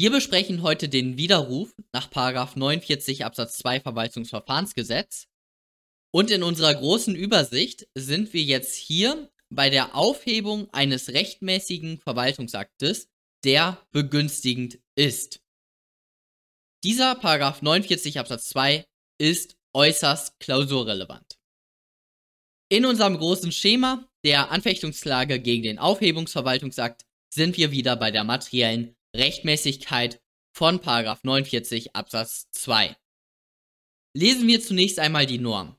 Wir besprechen heute den Widerruf nach 49 Absatz 2 Verwaltungsverfahrensgesetz. Und in unserer großen Übersicht sind wir jetzt hier bei der Aufhebung eines rechtmäßigen Verwaltungsaktes, der begünstigend ist. Dieser 49 Absatz 2 ist äußerst klausurrelevant. In unserem großen Schema der Anfechtungsklage gegen den Aufhebungsverwaltungsakt sind wir wieder bei der materiellen Rechtmäßigkeit von 49 Absatz 2. Lesen wir zunächst einmal die Norm.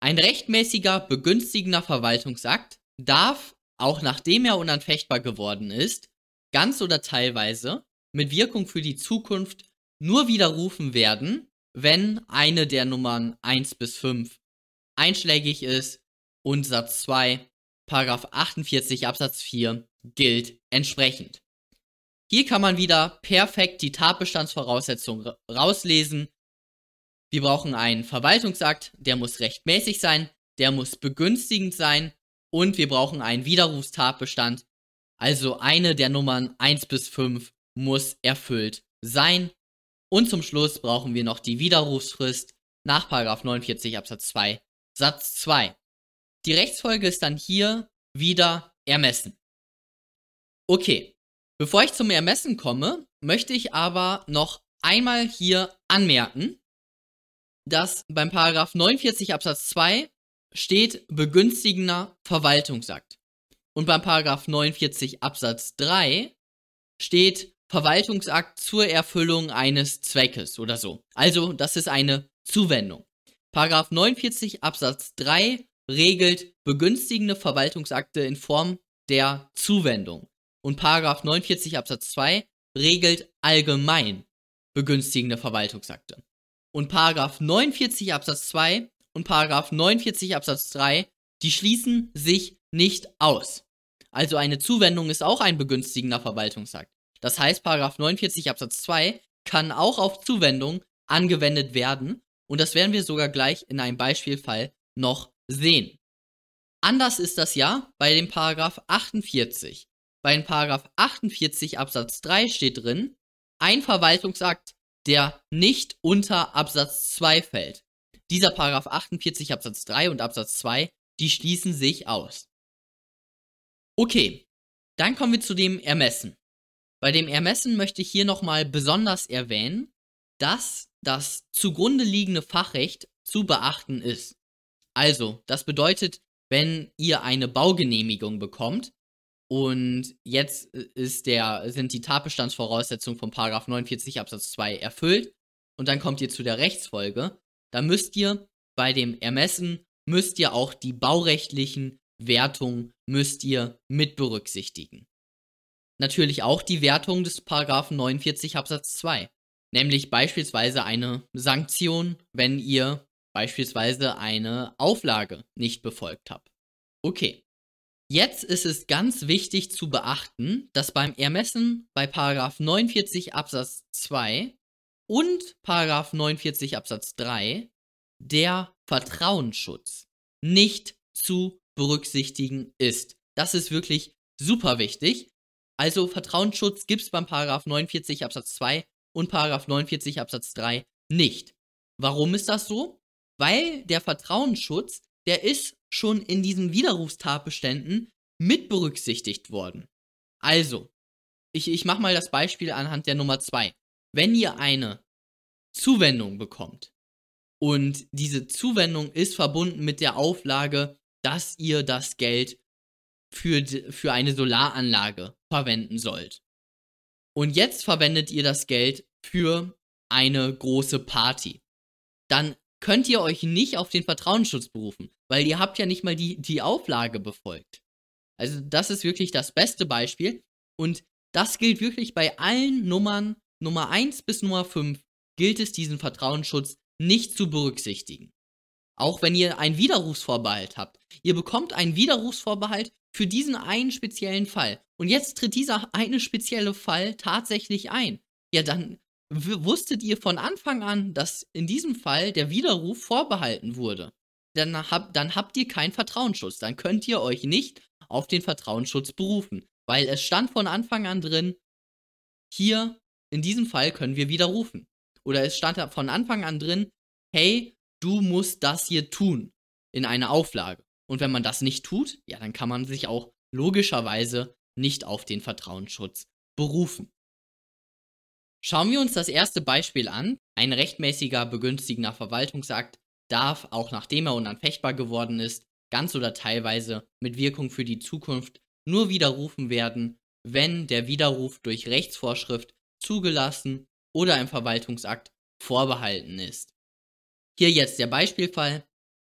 Ein rechtmäßiger begünstigender Verwaltungsakt darf, auch nachdem er unanfechtbar geworden ist, ganz oder teilweise mit Wirkung für die Zukunft nur widerrufen werden, wenn eine der Nummern 1 bis 5 einschlägig ist und Satz 2, Paragraph 48 Absatz 4 gilt entsprechend. Hier kann man wieder perfekt die Tatbestandsvoraussetzungen rauslesen. Wir brauchen einen Verwaltungsakt, der muss rechtmäßig sein, der muss begünstigend sein und wir brauchen einen Widerrufstatbestand. Also eine der Nummern 1 bis 5 muss erfüllt sein. Und zum Schluss brauchen wir noch die Widerrufsfrist nach 49 Absatz 2 Satz 2. Die Rechtsfolge ist dann hier wieder ermessen. Okay, bevor ich zum Ermessen komme, möchte ich aber noch einmal hier anmerken, dass beim Paragraph 49 Absatz 2 steht begünstigender Verwaltungsakt. Und beim Paragraph 49 Absatz 3 steht Verwaltungsakt zur Erfüllung eines Zweckes oder so. Also, das ist eine Zuwendung. Paragraph 49 Absatz 3 regelt begünstigende Verwaltungsakte in Form der Zuwendung. Und Paragraph 49 Absatz 2 regelt allgemein begünstigende Verwaltungsakte. Und Paragraph 49 Absatz 2 und Paragraph 49 Absatz 3, die schließen sich nicht aus. Also eine Zuwendung ist auch ein begünstigender Verwaltungsakt. Das heißt, Paragraph 49 Absatz 2 kann auch auf Zuwendung angewendet werden und das werden wir sogar gleich in einem Beispielfall noch sehen. Anders ist das ja bei dem Paragraph 48. Bei Paragraph 48 Absatz 3 steht drin, ein Verwaltungsakt, der nicht unter Absatz 2 fällt. Dieser Paragraph 48 Absatz 3 und Absatz 2, die schließen sich aus. Okay, dann kommen wir zu dem Ermessen. Bei dem Ermessen möchte ich hier nochmal besonders erwähnen, dass das zugrunde liegende Fachrecht zu beachten ist. Also, das bedeutet, wenn ihr eine Baugenehmigung bekommt und jetzt äh, ist der, sind die Tatbestandsvoraussetzungen von 49 Absatz 2 erfüllt und dann kommt ihr zu der Rechtsfolge, dann müsst ihr bei dem Ermessen, müsst ihr auch die baurechtlichen Wertungen, müsst ihr mit berücksichtigen. Natürlich auch die Wertung des Paragraphen 49 Absatz 2, nämlich beispielsweise eine Sanktion, wenn ihr beispielsweise eine Auflage nicht befolgt habt. Okay. Jetzt ist es ganz wichtig zu beachten, dass beim Ermessen bei Paragraph 49 Absatz 2 und Paragraph 49 Absatz 3 der Vertrauensschutz nicht zu berücksichtigen ist. Das ist wirklich super wichtig. Also Vertrauensschutz gibt es beim Paragraph 49 Absatz 2 und Paragraph 49 Absatz 3 nicht. Warum ist das so? Weil der Vertrauensschutz, der ist schon in diesen Widerrufstatbeständen mit berücksichtigt worden. Also, ich, ich mache mal das Beispiel anhand der Nummer 2. Wenn ihr eine Zuwendung bekommt und diese Zuwendung ist verbunden mit der Auflage, dass ihr das Geld für, für eine Solaranlage verwenden sollt. Und jetzt verwendet ihr das Geld für eine große Party. Dann könnt ihr euch nicht auf den Vertrauensschutz berufen, weil ihr habt ja nicht mal die, die Auflage befolgt. Also das ist wirklich das beste Beispiel. Und das gilt wirklich bei allen Nummern, Nummer 1 bis Nummer 5, gilt es, diesen Vertrauensschutz nicht zu berücksichtigen. Auch wenn ihr einen Widerrufsvorbehalt habt. Ihr bekommt einen Widerrufsvorbehalt für diesen einen speziellen Fall. Und jetzt tritt dieser eine spezielle Fall tatsächlich ein. Ja, dann wusstet ihr von Anfang an, dass in diesem Fall der Widerruf vorbehalten wurde. Dann, hab, dann habt ihr keinen Vertrauensschutz. Dann könnt ihr euch nicht auf den Vertrauensschutz berufen. Weil es stand von Anfang an drin, hier in diesem Fall können wir widerrufen. Oder es stand von Anfang an drin, hey, du musst das hier tun in einer Auflage. Und wenn man das nicht tut, ja, dann kann man sich auch logischerweise nicht auf den Vertrauensschutz berufen. Schauen wir uns das erste Beispiel an. Ein rechtmäßiger begünstigender Verwaltungsakt darf, auch nachdem er unanfechtbar geworden ist, ganz oder teilweise mit Wirkung für die Zukunft nur widerrufen werden, wenn der Widerruf durch Rechtsvorschrift zugelassen oder im Verwaltungsakt vorbehalten ist. Hier jetzt der Beispielfall.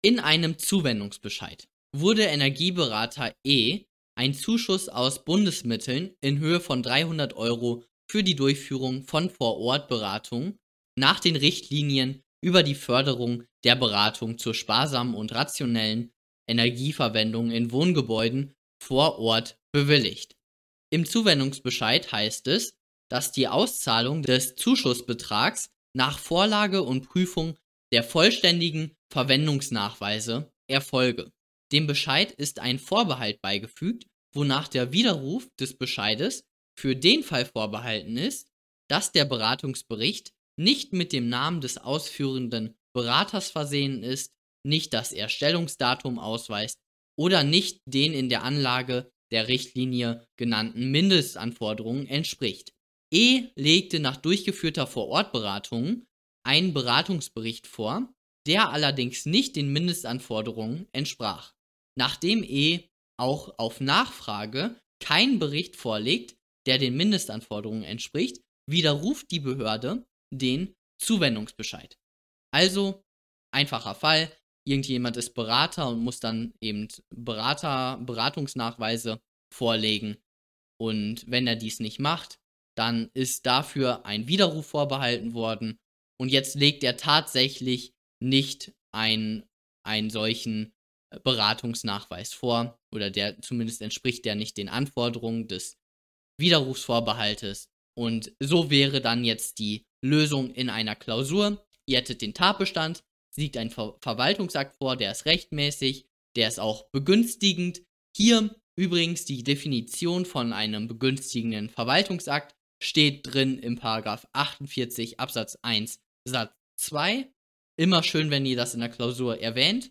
In einem Zuwendungsbescheid wurde Energieberater E ein Zuschuss aus Bundesmitteln in Höhe von 300 Euro für die Durchführung von Vorortberatungen nach den Richtlinien über die Förderung der Beratung zur sparsamen und rationellen Energieverwendung in Wohngebäuden vor Ort bewilligt. Im Zuwendungsbescheid heißt es, dass die Auszahlung des Zuschussbetrags nach Vorlage und Prüfung der vollständigen Verwendungsnachweise erfolge. Dem Bescheid ist ein Vorbehalt beigefügt, wonach der Widerruf des Bescheides für den Fall vorbehalten ist, dass der Beratungsbericht nicht mit dem Namen des ausführenden Beraters versehen ist, nicht das Erstellungsdatum ausweist oder nicht den in der Anlage der Richtlinie genannten Mindestanforderungen entspricht. E legte nach durchgeführter Vorortberatung einen Beratungsbericht vor, der allerdings nicht den Mindestanforderungen entsprach. Nachdem E auch auf Nachfrage keinen Bericht vorlegt, der den Mindestanforderungen entspricht, widerruft die Behörde den Zuwendungsbescheid. Also, einfacher Fall, irgendjemand ist Berater und muss dann eben Berater, Beratungsnachweise vorlegen. Und wenn er dies nicht macht, dann ist dafür ein Widerruf vorbehalten worden. Und jetzt legt er tatsächlich nicht ein, einen solchen Beratungsnachweis vor. Oder der zumindest entspricht der nicht den Anforderungen des Widerrufsvorbehaltes. Und so wäre dann jetzt die Lösung in einer Klausur. Ihr hättet den Tatbestand, liegt ein Ver Verwaltungsakt vor, der ist rechtmäßig, der ist auch begünstigend. Hier übrigens die Definition von einem begünstigenden Verwaltungsakt steht drin im Paragraph 48 Absatz 1 Satz 2. Immer schön, wenn ihr das in der Klausur erwähnt.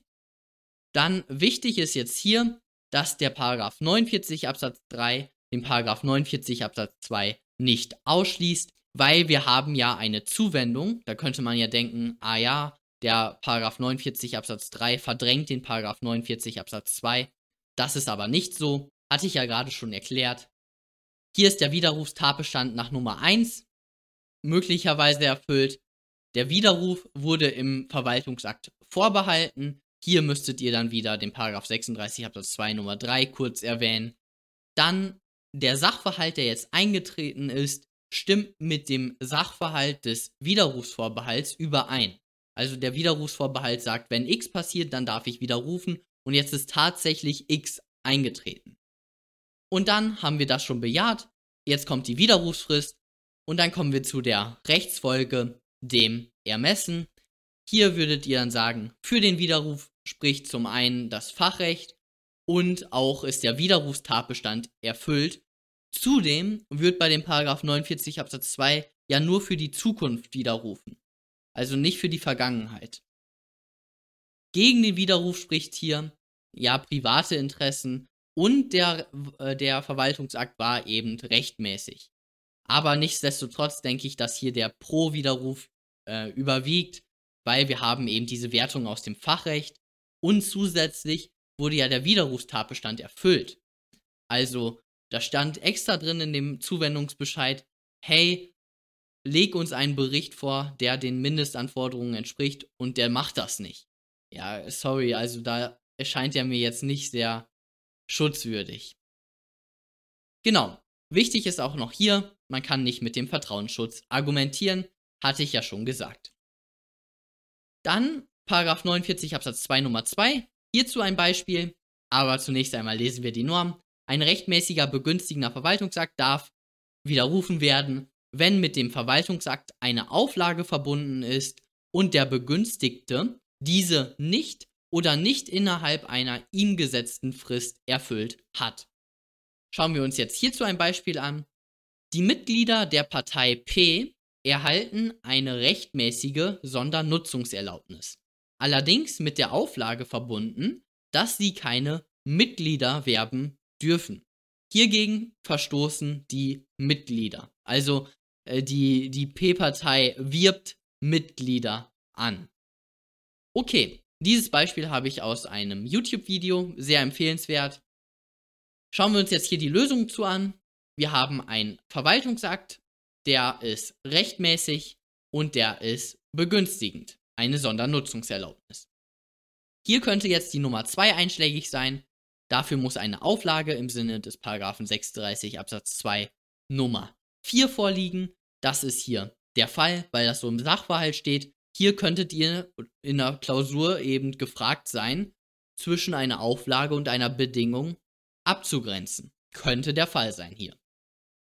Dann wichtig ist jetzt hier, dass der Paragraph 49 Absatz 3 den Paragraph 49 Absatz 2 nicht ausschließt, weil wir haben ja eine Zuwendung. Da könnte man ja denken, ah ja, der Paragraph 49 Absatz 3 verdrängt den Paragraph 49 Absatz 2. Das ist aber nicht so, hatte ich ja gerade schon erklärt. Hier ist der Widerrufstatbestand nach Nummer 1 möglicherweise erfüllt. Der Widerruf wurde im Verwaltungsakt vorbehalten. Hier müsstet ihr dann wieder den Paragraph 36 Absatz 2 Nummer 3 kurz erwähnen. Dann der Sachverhalt, der jetzt eingetreten ist, stimmt mit dem Sachverhalt des Widerrufsvorbehalts überein. Also der Widerrufsvorbehalt sagt, wenn X passiert, dann darf ich widerrufen und jetzt ist tatsächlich X eingetreten. Und dann haben wir das schon bejaht, jetzt kommt die Widerrufsfrist und dann kommen wir zu der Rechtsfolge, dem Ermessen. Hier würdet ihr dann sagen, für den Widerruf spricht zum einen das Fachrecht und auch ist der Widerrufstatbestand erfüllt. Zudem wird bei dem Paragraph 49 Absatz 2 ja nur für die Zukunft widerrufen, also nicht für die Vergangenheit. Gegen den Widerruf spricht hier ja private Interessen und der, äh, der Verwaltungsakt war eben rechtmäßig. Aber nichtsdestotrotz denke ich, dass hier der Pro-Widerruf äh, überwiegt, weil wir haben eben diese Wertung aus dem Fachrecht und zusätzlich wurde ja der Widerrufstatbestand erfüllt. Also, da stand extra drin in dem Zuwendungsbescheid, hey, leg uns einen Bericht vor, der den Mindestanforderungen entspricht und der macht das nicht. Ja, sorry, also da erscheint er mir jetzt nicht sehr schutzwürdig. Genau. Wichtig ist auch noch hier, man kann nicht mit dem Vertrauensschutz argumentieren, hatte ich ja schon gesagt. Dann Paragraph 49 Absatz 2 Nummer 2 Hierzu ein Beispiel, aber zunächst einmal lesen wir die Norm. Ein rechtmäßiger begünstigender Verwaltungsakt darf widerrufen werden, wenn mit dem Verwaltungsakt eine Auflage verbunden ist und der Begünstigte diese nicht oder nicht innerhalb einer ihm gesetzten Frist erfüllt hat. Schauen wir uns jetzt hierzu ein Beispiel an. Die Mitglieder der Partei P erhalten eine rechtmäßige Sondernutzungserlaubnis. Allerdings mit der Auflage verbunden, dass sie keine Mitglieder werben dürfen. Hiergegen verstoßen die Mitglieder. Also äh, die, die P-Partei wirbt Mitglieder an. Okay, dieses Beispiel habe ich aus einem YouTube-Video, sehr empfehlenswert. Schauen wir uns jetzt hier die Lösung zu an. Wir haben einen Verwaltungsakt, der ist rechtmäßig und der ist begünstigend, eine Sondernutzungserlaubnis. Hier könnte jetzt die Nummer 2 einschlägig sein. Dafür muss eine Auflage im Sinne des Paragraphen 36 Absatz 2 Nummer 4 vorliegen. Das ist hier der Fall, weil das so im Sachverhalt steht. Hier könntet ihr in der Klausur eben gefragt sein, zwischen einer Auflage und einer Bedingung abzugrenzen. Könnte der Fall sein hier.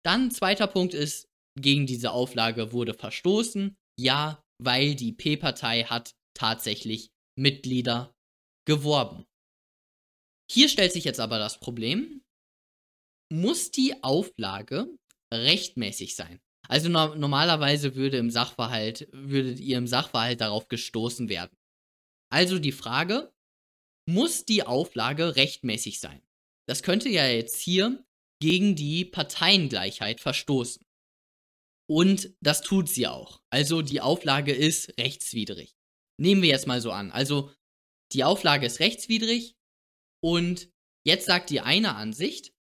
Dann zweiter Punkt ist, gegen diese Auflage wurde verstoßen. Ja, weil die P-Partei hat tatsächlich Mitglieder geworben. Hier stellt sich jetzt aber das Problem, muss die Auflage rechtmäßig sein? Also no normalerweise würde im Sachverhalt, würdet ihr im Sachverhalt darauf gestoßen werden. Also die Frage, muss die Auflage rechtmäßig sein? Das könnte ja jetzt hier gegen die Parteiengleichheit verstoßen. Und das tut sie auch. Also die Auflage ist rechtswidrig. Nehmen wir jetzt mal so an. Also die Auflage ist rechtswidrig und jetzt sagt die eine Ansicht,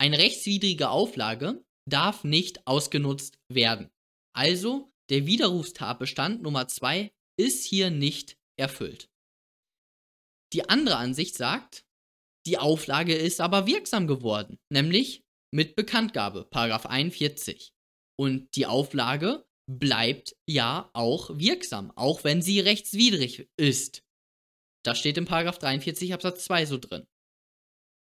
eine rechtswidrige Auflage darf nicht ausgenutzt werden. Also der Widerrufstatbestand Nummer 2 ist hier nicht erfüllt. Die andere Ansicht sagt, die Auflage ist aber wirksam geworden, nämlich mit Bekanntgabe, Paragraph 41. Und die Auflage bleibt ja auch wirksam, auch wenn sie rechtswidrig ist. Das steht im Paragraph 43 Absatz 2 so drin.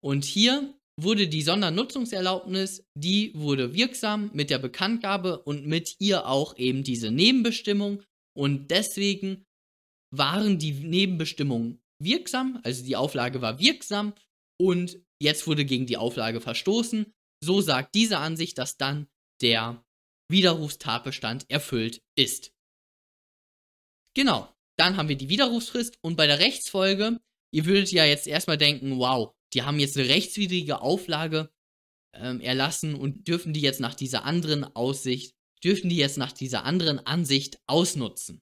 Und hier wurde die Sondernutzungserlaubnis, die wurde wirksam mit der Bekanntgabe und mit ihr auch eben diese Nebenbestimmung und deswegen waren die Nebenbestimmungen wirksam, also die Auflage war wirksam und jetzt wurde gegen die Auflage verstoßen. So sagt diese Ansicht, dass dann der Widerrufstatbestand erfüllt ist. Genau, dann haben wir die Widerrufsfrist und bei der Rechtsfolge, ihr würdet ja jetzt erstmal denken, wow, die haben jetzt eine rechtswidrige Auflage ähm, erlassen und dürfen die jetzt nach dieser anderen Aussicht, dürfen die jetzt nach dieser anderen Ansicht ausnutzen.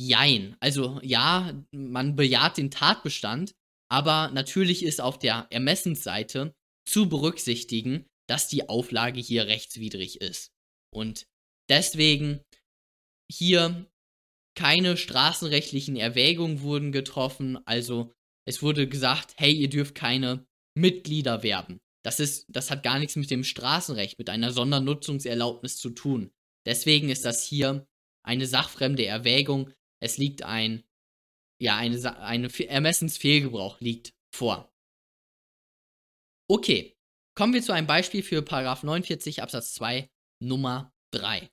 Jein. Also ja, man bejaht den Tatbestand, aber natürlich ist auf der Ermessensseite zu berücksichtigen, dass die Auflage hier rechtswidrig ist. Und deswegen hier keine straßenrechtlichen Erwägungen wurden getroffen. Also es wurde gesagt, hey, ihr dürft keine Mitglieder werben. Das ist, das hat gar nichts mit dem Straßenrecht, mit einer Sondernutzungserlaubnis zu tun. Deswegen ist das hier eine sachfremde Erwägung. Es liegt ein ja, eine, eine Ermessensfehlgebrauch liegt vor. Okay, kommen wir zu einem Beispiel für 49 Absatz 2 Nummer 3.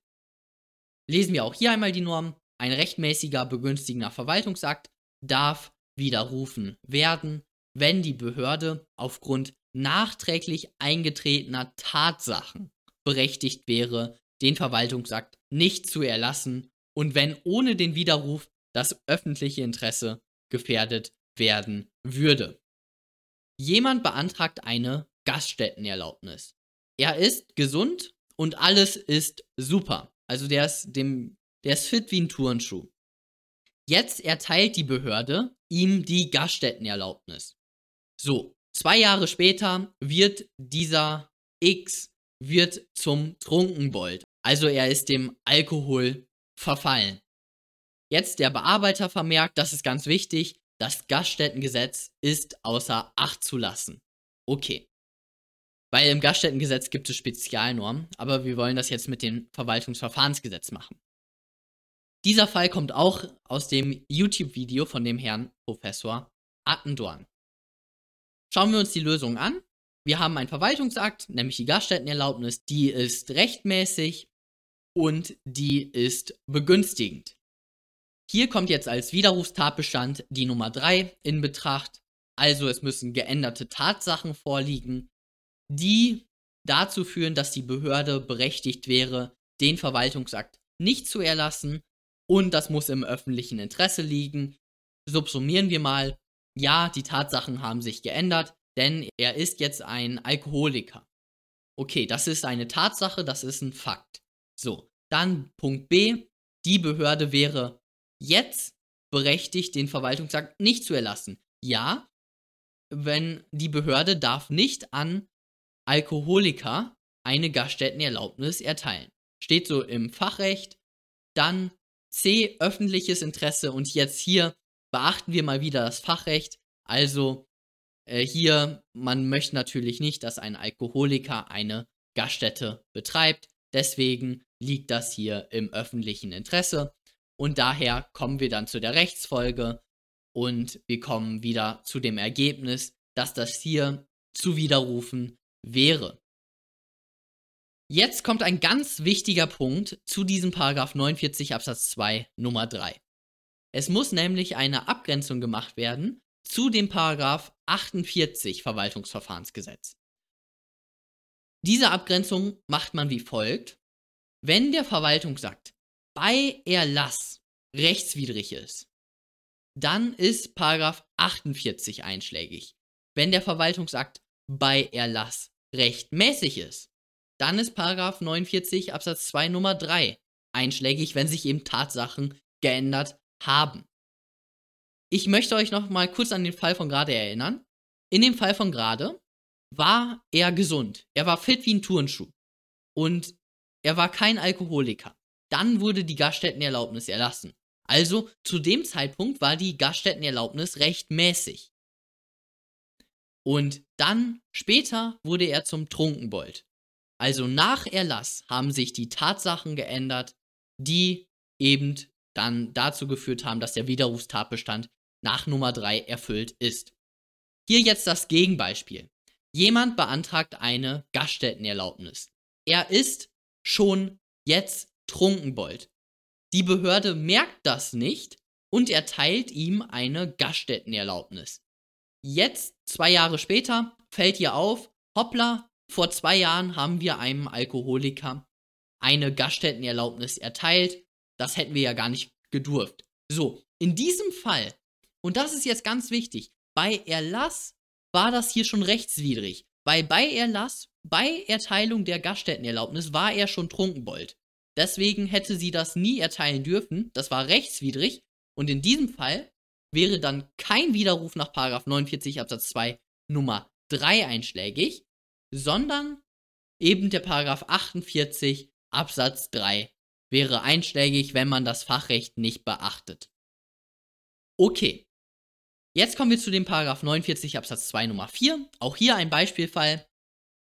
Lesen wir auch hier einmal die Norm. Ein rechtmäßiger begünstigender Verwaltungsakt darf widerrufen werden, wenn die Behörde aufgrund nachträglich eingetretener Tatsachen berechtigt wäre, den Verwaltungsakt nicht zu erlassen und wenn ohne den Widerruf das öffentliche Interesse gefährdet werden würde. Jemand beantragt eine Gaststättenerlaubnis. Er ist gesund und alles ist super. Also der ist, dem, der ist fit wie ein Turnschuh. Jetzt erteilt die Behörde ihm die Gaststättenerlaubnis. So, zwei Jahre später wird dieser X wird zum Trunkenbold. Also er ist dem Alkohol verfallen. Jetzt der Bearbeiter vermerkt, das ist ganz wichtig, das Gaststättengesetz ist außer Acht zu lassen. Okay. Weil im Gaststättengesetz gibt es Spezialnormen, aber wir wollen das jetzt mit dem Verwaltungsverfahrensgesetz machen. Dieser Fall kommt auch aus dem YouTube-Video von dem Herrn Professor Attendorn. Schauen wir uns die Lösung an. Wir haben einen Verwaltungsakt, nämlich die Gaststättenerlaubnis, die ist rechtmäßig und die ist begünstigend. Hier kommt jetzt als Widerrufstatbestand die Nummer 3 in Betracht. Also es müssen geänderte Tatsachen vorliegen, die dazu führen, dass die Behörde berechtigt wäre, den Verwaltungsakt nicht zu erlassen und das muss im öffentlichen Interesse liegen. Subsumieren wir mal, ja, die Tatsachen haben sich geändert, denn er ist jetzt ein Alkoholiker. Okay, das ist eine Tatsache, das ist ein Fakt. So, dann Punkt B, die Behörde wäre jetzt berechtigt, den Verwaltungsakt nicht zu erlassen. Ja, wenn die Behörde darf nicht an Alkoholiker eine Gaststättenerlaubnis erteilen. Steht so im Fachrecht. Dann C, öffentliches Interesse. Und jetzt hier beachten wir mal wieder das Fachrecht. Also äh, hier, man möchte natürlich nicht, dass ein Alkoholiker eine Gaststätte betreibt. Deswegen liegt das hier im öffentlichen Interesse. Und daher kommen wir dann zu der Rechtsfolge und wir kommen wieder zu dem Ergebnis, dass das hier zu widerrufen wäre. Jetzt kommt ein ganz wichtiger Punkt zu diesem Paragraph 49 Absatz 2 Nummer 3. Es muss nämlich eine Abgrenzung gemacht werden zu dem Paragraph 48 Verwaltungsverfahrensgesetz. Diese Abgrenzung macht man wie folgt. Wenn der Verwaltungsakt bei Erlass rechtswidrig ist, dann ist Paragraph 48 einschlägig. Wenn der Verwaltungsakt bei Erlass rechtmäßig ist, dann ist Paragraph 49 Absatz 2 Nummer 3 einschlägig, wenn sich eben Tatsachen geändert haben. Ich möchte euch noch mal kurz an den Fall von gerade erinnern. In dem Fall von gerade war er gesund. Er war fit wie ein Turnschuh. Und er war kein Alkoholiker. Dann wurde die Gaststättenerlaubnis erlassen. Also zu dem Zeitpunkt war die Gaststättenerlaubnis rechtmäßig. Und dann später wurde er zum Trunkenbold. Also nach Erlass haben sich die Tatsachen geändert, die eben dann dazu geführt haben, dass der Widerrufstatbestand nach Nummer 3 erfüllt ist. Hier jetzt das Gegenbeispiel. Jemand beantragt eine Gaststättenerlaubnis. Er ist schon jetzt Trunkenbold. Die Behörde merkt das nicht und erteilt ihm eine Gaststättenerlaubnis. Jetzt, zwei Jahre später, fällt ihr auf, hoppla, vor zwei Jahren haben wir einem Alkoholiker eine Gaststättenerlaubnis erteilt. Das hätten wir ja gar nicht gedurft. So, in diesem Fall, und das ist jetzt ganz wichtig, bei Erlass war das hier schon rechtswidrig. Weil bei Erlass, bei Erteilung der Gaststättenerlaubnis war er schon Trunkenbold. Deswegen hätte sie das nie erteilen dürfen. Das war rechtswidrig. Und in diesem Fall wäre dann kein Widerruf nach 49 Absatz 2 Nummer 3 einschlägig, sondern eben der Paragraph 48 Absatz 3 wäre einschlägig, wenn man das Fachrecht nicht beachtet. Okay. Jetzt kommen wir zu dem Paragraph 49 Absatz 2 Nummer 4. Auch hier ein Beispielfall.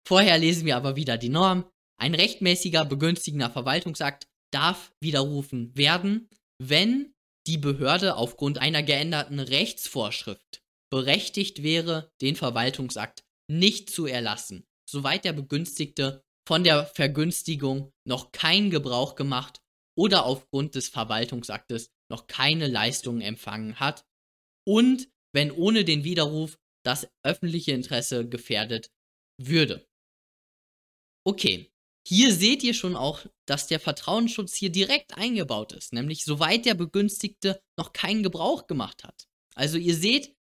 Vorher lesen wir aber wieder die Norm. Ein rechtmäßiger begünstigender Verwaltungsakt darf widerrufen werden, wenn die Behörde aufgrund einer geänderten Rechtsvorschrift berechtigt wäre, den Verwaltungsakt nicht zu erlassen, soweit der Begünstigte von der Vergünstigung noch keinen Gebrauch gemacht oder aufgrund des Verwaltungsaktes noch keine Leistungen empfangen hat und wenn ohne den Widerruf das öffentliche Interesse gefährdet würde. Okay, hier seht ihr schon auch, dass der Vertrauensschutz hier direkt eingebaut ist, nämlich soweit der Begünstigte noch keinen Gebrauch gemacht hat. Also ihr seht,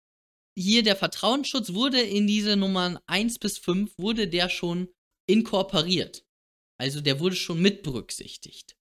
hier der Vertrauensschutz wurde in diese Nummern 1 bis 5 wurde der schon inkorporiert. Also der wurde schon mit berücksichtigt.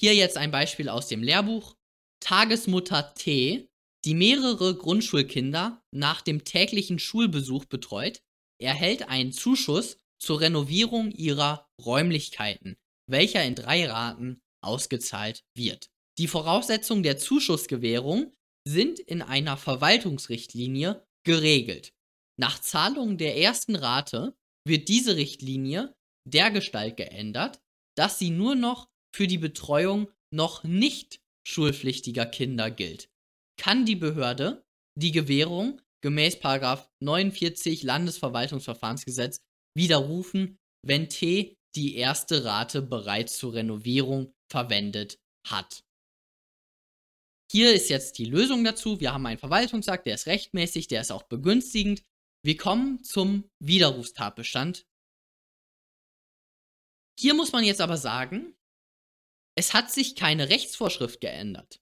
Hier jetzt ein Beispiel aus dem Lehrbuch. Tagesmutter T, die mehrere Grundschulkinder nach dem täglichen Schulbesuch betreut, erhält einen Zuschuss zur Renovierung ihrer Räumlichkeiten, welcher in drei Raten ausgezahlt wird. Die Voraussetzungen der Zuschussgewährung sind in einer Verwaltungsrichtlinie geregelt. Nach Zahlung der ersten Rate wird diese Richtlinie dergestalt geändert, dass sie nur noch für die Betreuung noch nicht schulpflichtiger Kinder gilt. Kann die Behörde die Gewährung gemäß 49 Landesverwaltungsverfahrensgesetz widerrufen, wenn T die erste Rate bereits zur Renovierung verwendet hat. Hier ist jetzt die Lösung dazu. Wir haben einen Verwaltungsakt, der ist rechtmäßig, der ist auch begünstigend. Wir kommen zum Widerrufstatbestand. Hier muss man jetzt aber sagen, es hat sich keine Rechtsvorschrift geändert.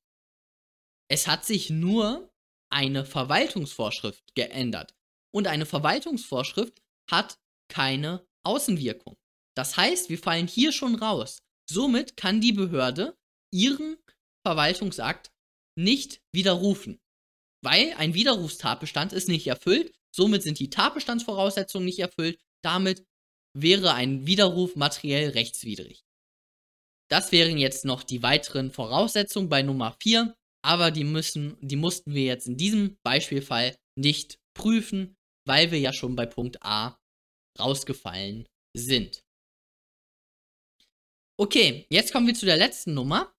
Es hat sich nur eine Verwaltungsvorschrift geändert. Und eine Verwaltungsvorschrift hat keine Außenwirkung. Das heißt, wir fallen hier schon raus. Somit kann die Behörde ihren Verwaltungsakt nicht widerrufen. Weil ein Widerrufstatbestand ist nicht erfüllt, somit sind die Tatbestandsvoraussetzungen nicht erfüllt, damit wäre ein Widerruf materiell rechtswidrig. Das wären jetzt noch die weiteren Voraussetzungen bei Nummer 4, aber die müssen, die mussten wir jetzt in diesem Beispielfall nicht prüfen, weil wir ja schon bei Punkt A rausgefallen sind. Okay, jetzt kommen wir zu der letzten Nummer.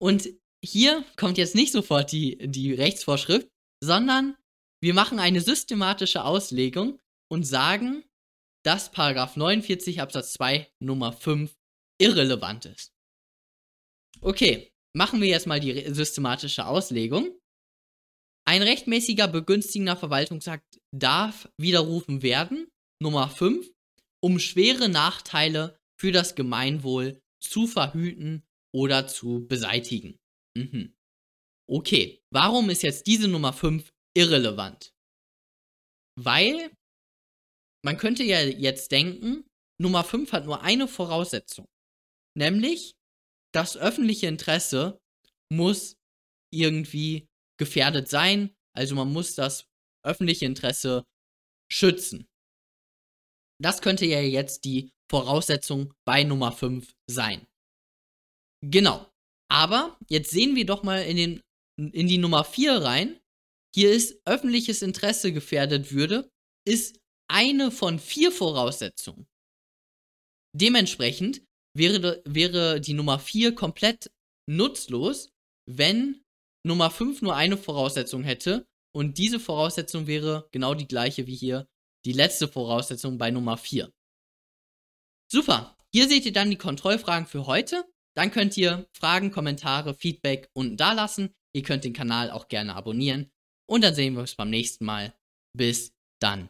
Und hier kommt jetzt nicht sofort die, die Rechtsvorschrift, sondern wir machen eine systematische Auslegung und sagen, dass 49 Absatz 2 Nummer 5 irrelevant ist. Okay, machen wir jetzt mal die systematische Auslegung. Ein rechtmäßiger begünstigender Verwaltungsakt darf widerrufen werden, Nummer 5, um schwere Nachteile für das Gemeinwohl zu verhüten oder zu beseitigen. Mhm. Okay, warum ist jetzt diese Nummer 5 irrelevant? Weil man könnte ja jetzt denken, Nummer 5 hat nur eine Voraussetzung, nämlich das öffentliche Interesse muss irgendwie gefährdet sein, also man muss das öffentliche Interesse schützen. Das könnte ja jetzt die Voraussetzung bei Nummer 5 sein. Genau. Aber jetzt sehen wir doch mal in, den, in die Nummer 4 rein. Hier ist öffentliches Interesse gefährdet würde, ist eine von vier Voraussetzungen. Dementsprechend wäre, wäre die Nummer 4 komplett nutzlos, wenn Nummer 5 nur eine Voraussetzung hätte und diese Voraussetzung wäre genau die gleiche wie hier die letzte Voraussetzung bei Nummer 4. Super, hier seht ihr dann die Kontrollfragen für heute. Dann könnt ihr Fragen, Kommentare, Feedback unten da lassen. Ihr könnt den Kanal auch gerne abonnieren. Und dann sehen wir uns beim nächsten Mal. Bis dann.